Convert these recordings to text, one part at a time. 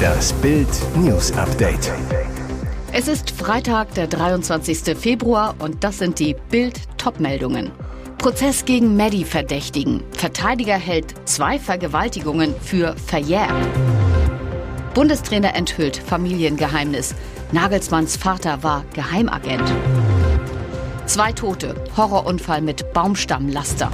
Das Bild News Update. Es ist Freitag, der 23. Februar und das sind die Bild Topmeldungen. Prozess gegen Maddie verdächtigen. Verteidiger hält zwei Vergewaltigungen für verjährt. Bundestrainer enthüllt Familiengeheimnis. Nagelsmanns Vater war Geheimagent. Zwei Tote. Horrorunfall mit Baumstammlaster.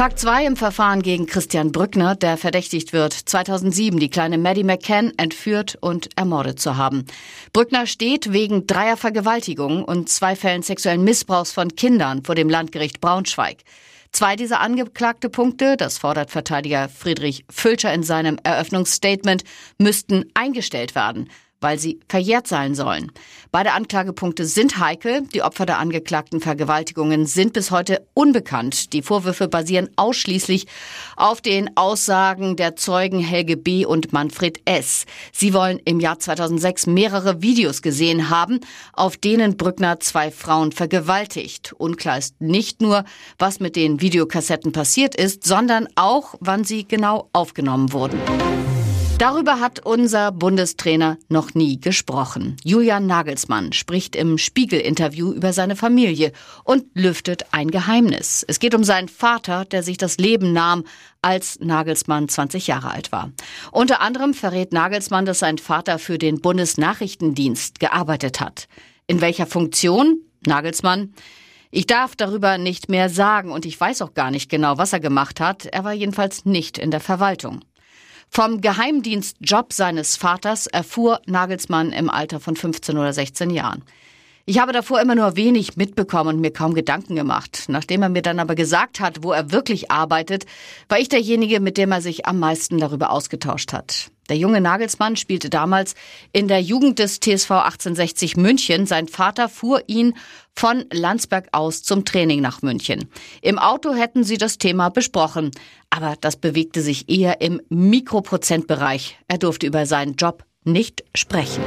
Tag 2 im Verfahren gegen Christian Brückner, der verdächtigt wird, 2007 die kleine Maddie McCann entführt und ermordet zu haben. Brückner steht wegen dreier Vergewaltigungen und zwei Fällen sexuellen Missbrauchs von Kindern vor dem Landgericht Braunschweig. Zwei dieser angeklagte Punkte, das fordert Verteidiger Friedrich Fülscher in seinem Eröffnungsstatement, müssten eingestellt werden weil sie verjährt sein sollen. Beide Anklagepunkte sind heikel. Die Opfer der angeklagten Vergewaltigungen sind bis heute unbekannt. Die Vorwürfe basieren ausschließlich auf den Aussagen der Zeugen Helge B. und Manfred S. Sie wollen im Jahr 2006 mehrere Videos gesehen haben, auf denen Brückner zwei Frauen vergewaltigt. Unklar ist nicht nur, was mit den Videokassetten passiert ist, sondern auch, wann sie genau aufgenommen wurden. Darüber hat unser Bundestrainer noch nie gesprochen. Julian Nagelsmann spricht im Spiegel-Interview über seine Familie und lüftet ein Geheimnis. Es geht um seinen Vater, der sich das Leben nahm, als Nagelsmann 20 Jahre alt war. Unter anderem verrät Nagelsmann, dass sein Vater für den Bundesnachrichtendienst gearbeitet hat. In welcher Funktion? Nagelsmann. Ich darf darüber nicht mehr sagen und ich weiß auch gar nicht genau, was er gemacht hat. Er war jedenfalls nicht in der Verwaltung. Vom Geheimdienstjob seines Vaters erfuhr Nagelsmann im Alter von 15 oder 16 Jahren. Ich habe davor immer nur wenig mitbekommen und mir kaum Gedanken gemacht. Nachdem er mir dann aber gesagt hat, wo er wirklich arbeitet, war ich derjenige, mit dem er sich am meisten darüber ausgetauscht hat. Der junge Nagelsmann spielte damals in der Jugend des TSV 1860 München. Sein Vater fuhr ihn von Landsberg aus zum Training nach München. Im Auto hätten sie das Thema besprochen, aber das bewegte sich eher im Mikroprozentbereich. Er durfte über seinen Job nicht sprechen.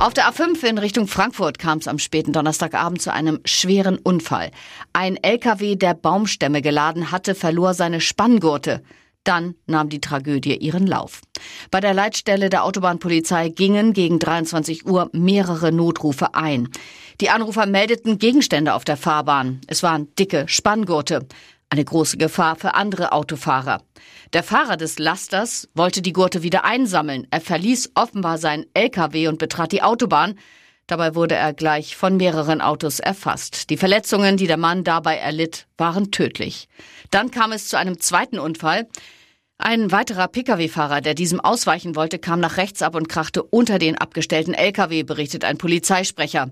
Auf der A5 in Richtung Frankfurt kam es am späten Donnerstagabend zu einem schweren Unfall. Ein LKW, der Baumstämme geladen hatte, verlor seine Spanngurte. Dann nahm die Tragödie ihren Lauf. Bei der Leitstelle der Autobahnpolizei gingen gegen 23 Uhr mehrere Notrufe ein. Die Anrufer meldeten Gegenstände auf der Fahrbahn. Es waren dicke Spanngurte. Eine große Gefahr für andere Autofahrer. Der Fahrer des Lasters wollte die Gurte wieder einsammeln. Er verließ offenbar seinen LKW und betrat die Autobahn. Dabei wurde er gleich von mehreren Autos erfasst. Die Verletzungen, die der Mann dabei erlitt, waren tödlich. Dann kam es zu einem zweiten Unfall. Ein weiterer Pkw-Fahrer, der diesem ausweichen wollte, kam nach rechts ab und krachte unter den abgestellten Lkw, berichtet ein Polizeisprecher.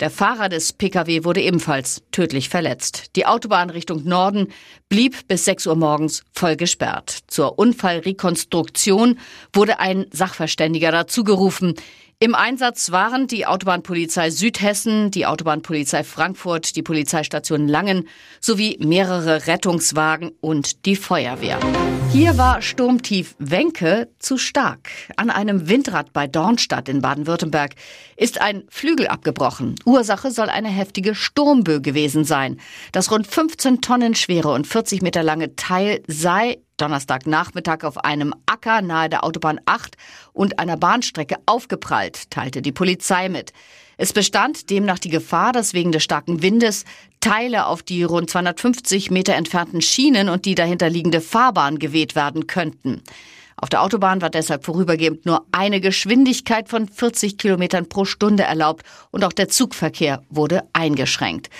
Der Fahrer des Pkw wurde ebenfalls tödlich verletzt. Die Autobahn Richtung Norden blieb bis 6 Uhr morgens voll gesperrt. Zur Unfallrekonstruktion wurde ein Sachverständiger dazugerufen. Im Einsatz waren die Autobahnpolizei Südhessen, die Autobahnpolizei Frankfurt, die Polizeistation Langen sowie mehrere Rettungswagen und die Feuerwehr. Hier war Sturmtief Wenke zu stark. An einem Windrad bei Dornstadt in Baden-Württemberg ist ein Flügel abgebrochen. Ursache soll eine heftige Sturmböe gewesen sein. Das rund 15 Tonnen schwere und 40 Meter lange Teil sei Donnerstagnachmittag auf einem Acker nahe der Autobahn 8 und einer Bahnstrecke aufgeprallt, teilte die Polizei mit. Es bestand demnach die Gefahr, dass wegen des starken Windes Teile auf die rund 250 Meter entfernten Schienen und die dahinterliegende Fahrbahn geweht werden könnten. Auf der Autobahn war deshalb vorübergehend nur eine Geschwindigkeit von 40 Kilometern pro Stunde erlaubt und auch der Zugverkehr wurde eingeschränkt.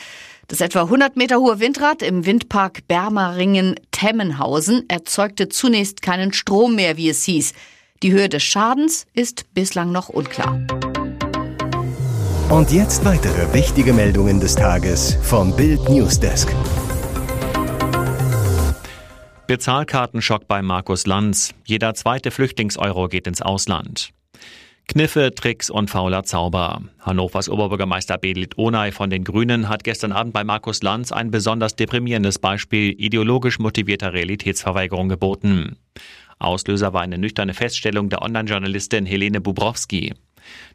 Das etwa 100 Meter hohe Windrad im Windpark Bermaringen-Temmenhausen erzeugte zunächst keinen Strom mehr, wie es hieß. Die Höhe des Schadens ist bislang noch unklar. Und jetzt weitere wichtige Meldungen des Tages vom Bild Newsdesk. Bezahlkartenschock bei Markus Lanz. Jeder zweite Flüchtlingseuro geht ins Ausland. Kniffe, Tricks und fauler Zauber. Hannovers Oberbürgermeister Bedlit Onay von den Grünen hat gestern Abend bei Markus Lanz ein besonders deprimierendes Beispiel ideologisch motivierter Realitätsverweigerung geboten. Auslöser war eine nüchterne Feststellung der Online-Journalistin Helene Bubrowski.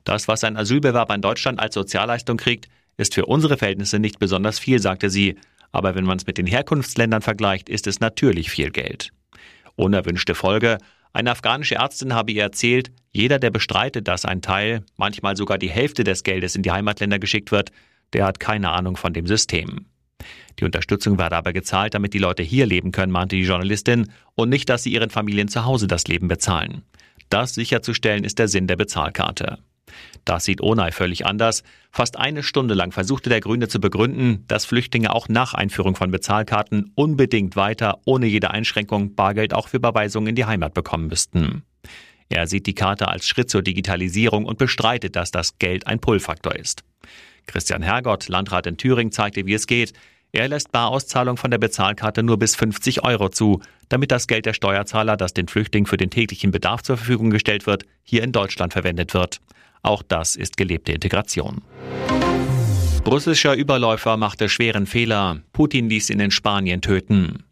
Das, was ein Asylbewerber in Deutschland als Sozialleistung kriegt, ist für unsere Verhältnisse nicht besonders viel, sagte sie. Aber wenn man es mit den Herkunftsländern vergleicht, ist es natürlich viel Geld. Unerwünschte Folge. Eine afghanische Ärztin habe ihr erzählt, jeder, der bestreitet, dass ein Teil, manchmal sogar die Hälfte des Geldes in die Heimatländer geschickt wird, der hat keine Ahnung von dem System. Die Unterstützung werde aber gezahlt, damit die Leute hier leben können, mahnte die Journalistin, und nicht, dass sie ihren Familien zu Hause das Leben bezahlen. Das sicherzustellen ist der Sinn der Bezahlkarte. Das sieht Onay völlig anders. Fast eine Stunde lang versuchte der Grüne zu begründen, dass Flüchtlinge auch nach Einführung von Bezahlkarten unbedingt weiter, ohne jede Einschränkung, Bargeld auch für Überweisungen in die Heimat bekommen müssten. Er sieht die Karte als Schritt zur Digitalisierung und bestreitet, dass das Geld ein Pull-Faktor ist. Christian Hergott, Landrat in Thüringen, zeigte, wie es geht. Er lässt Barauszahlung von der Bezahlkarte nur bis 50 Euro zu, damit das Geld der Steuerzahler, das den Flüchtlingen für den täglichen Bedarf zur Verfügung gestellt wird, hier in Deutschland verwendet wird. Auch das ist gelebte Integration. Russischer Überläufer machte schweren Fehler. Putin ließ ihn in Spanien töten.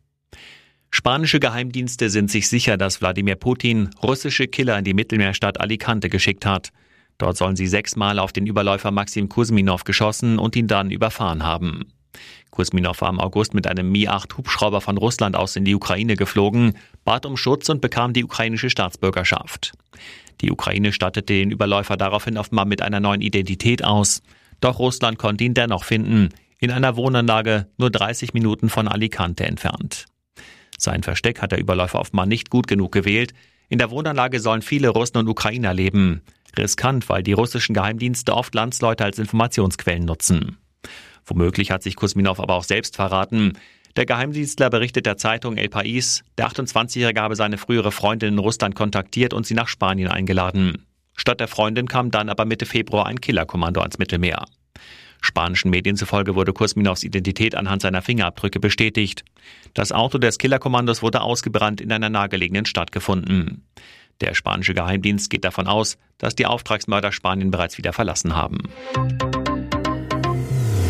Spanische Geheimdienste sind sich sicher, dass Wladimir Putin russische Killer in die Mittelmeerstadt Alicante geschickt hat. Dort sollen sie sechsmal auf den Überläufer Maxim Kuzminov geschossen und ihn dann überfahren haben. Kuzminov war im August mit einem Mi-8 Hubschrauber von Russland aus in die Ukraine geflogen, bat um Schutz und bekam die ukrainische Staatsbürgerschaft. Die Ukraine stattete den Überläufer daraufhin offenbar mit einer neuen Identität aus. Doch Russland konnte ihn dennoch finden, in einer Wohnanlage nur 30 Minuten von Alicante entfernt. Sein Versteck hat der Überläufer offenbar nicht gut genug gewählt. In der Wohnanlage sollen viele Russen und Ukrainer leben. Riskant, weil die russischen Geheimdienste oft Landsleute als Informationsquellen nutzen. Womöglich hat sich Kusminov aber auch selbst verraten. Der Geheimdienstler berichtet der Zeitung El País, der 28-Jährige habe seine frühere Freundin in Russland kontaktiert und sie nach Spanien eingeladen. Statt der Freundin kam dann aber Mitte Februar ein Killerkommando ans Mittelmeer. Spanischen Medien zufolge wurde Kusminovs Identität anhand seiner Fingerabdrücke bestätigt. Das Auto des Killerkommandos wurde ausgebrannt in einer nahegelegenen Stadt gefunden. Der spanische Geheimdienst geht davon aus, dass die Auftragsmörder Spanien bereits wieder verlassen haben.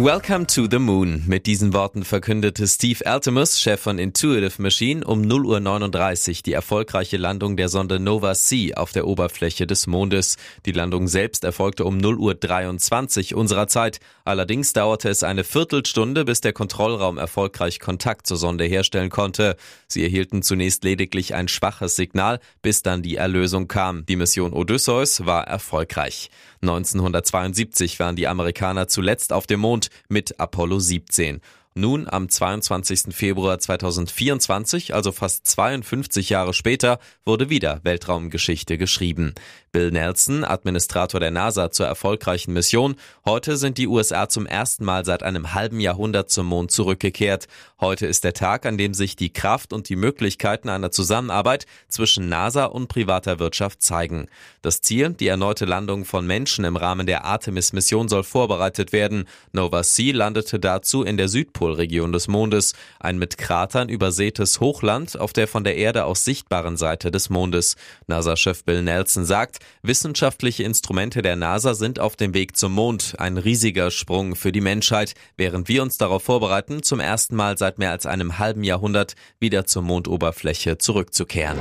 Welcome to the Moon. Mit diesen Worten verkündete Steve Altimus, Chef von Intuitive Machine, um 0.39 Uhr die erfolgreiche Landung der Sonde Nova C auf der Oberfläche des Mondes. Die Landung selbst erfolgte um 0.23 Uhr unserer Zeit. Allerdings dauerte es eine Viertelstunde, bis der Kontrollraum erfolgreich Kontakt zur Sonde herstellen konnte. Sie erhielten zunächst lediglich ein schwaches Signal, bis dann die Erlösung kam. Die Mission Odysseus war erfolgreich. 1972 waren die Amerikaner zuletzt auf dem Mond mit Apollo 17. Nun, am 22. Februar 2024, also fast 52 Jahre später, wurde wieder Weltraumgeschichte geschrieben. Bill Nelson, Administrator der NASA zur erfolgreichen Mission. Heute sind die USA zum ersten Mal seit einem halben Jahrhundert zum Mond zurückgekehrt. Heute ist der Tag, an dem sich die Kraft und die Möglichkeiten einer Zusammenarbeit zwischen NASA und privater Wirtschaft zeigen. Das Ziel, die erneute Landung von Menschen im Rahmen der Artemis-Mission soll vorbereitet werden. Nova C landete dazu in der Südpolregion des Mondes, ein mit Kratern übersätes Hochland auf der von der Erde aus sichtbaren Seite des Mondes. NASA-Chef Bill Nelson sagt, wissenschaftliche Instrumente der NASA sind auf dem Weg zum Mond, ein riesiger Sprung für die Menschheit, während wir uns darauf vorbereiten, zum ersten Mal seit mehr als einem halben Jahrhundert wieder zur Mondoberfläche zurückzukehren.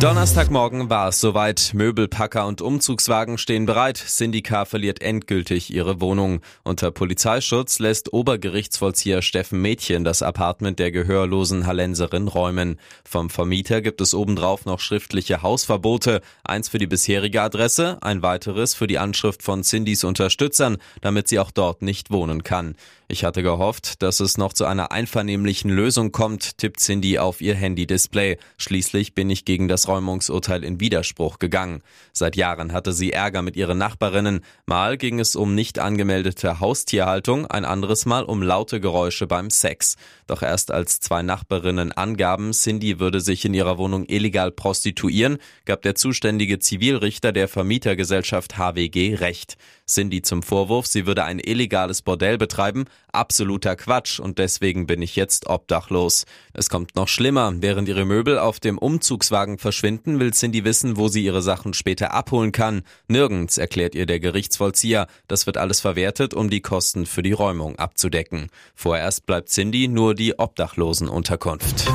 Donnerstagmorgen war es soweit. Möbelpacker und Umzugswagen stehen bereit. Syndica verliert endgültig ihre Wohnung. Unter Polizeischutz lässt Obergerichtsvollzieher Steffen Mädchen das Apartment der gehörlosen Hallenserin räumen. Vom Vermieter gibt es obendrauf noch schriftliche Hausverbote. Eins für die bisherige Adresse, ein weiteres für die Anschrift von Cindys Unterstützern, damit sie auch dort nicht wohnen kann. Ich hatte gehofft, dass es noch zu einer einvernehmlichen Lösung kommt, tippt Cindy auf ihr Handy-Display. Schließlich bin ich gegen das Räumungsurteil in Widerspruch gegangen. Seit Jahren hatte sie Ärger mit ihren Nachbarinnen. Mal ging es um nicht angemeldete Haustierhaltung, ein anderes Mal um laute Geräusche beim Sex. Doch erst als zwei Nachbarinnen angaben, Cindy würde sich in ihrer Wohnung illegal prostituieren, gab der zuständige Zivilrichter der Vermietergesellschaft HWG Recht. Cindy zum Vorwurf, sie würde ein illegales Bordell betreiben, absoluter Quatsch und deswegen bin ich jetzt obdachlos. Es kommt noch schlimmer. Während ihre Möbel auf dem Umzugswagen verschwinden, will Cindy wissen, wo sie ihre Sachen später abholen kann. Nirgends, erklärt ihr der Gerichtsvollzieher. Das wird alles verwertet, um die Kosten für die Räumung abzudecken. Vorerst bleibt Cindy nur die Obdachlosenunterkunft.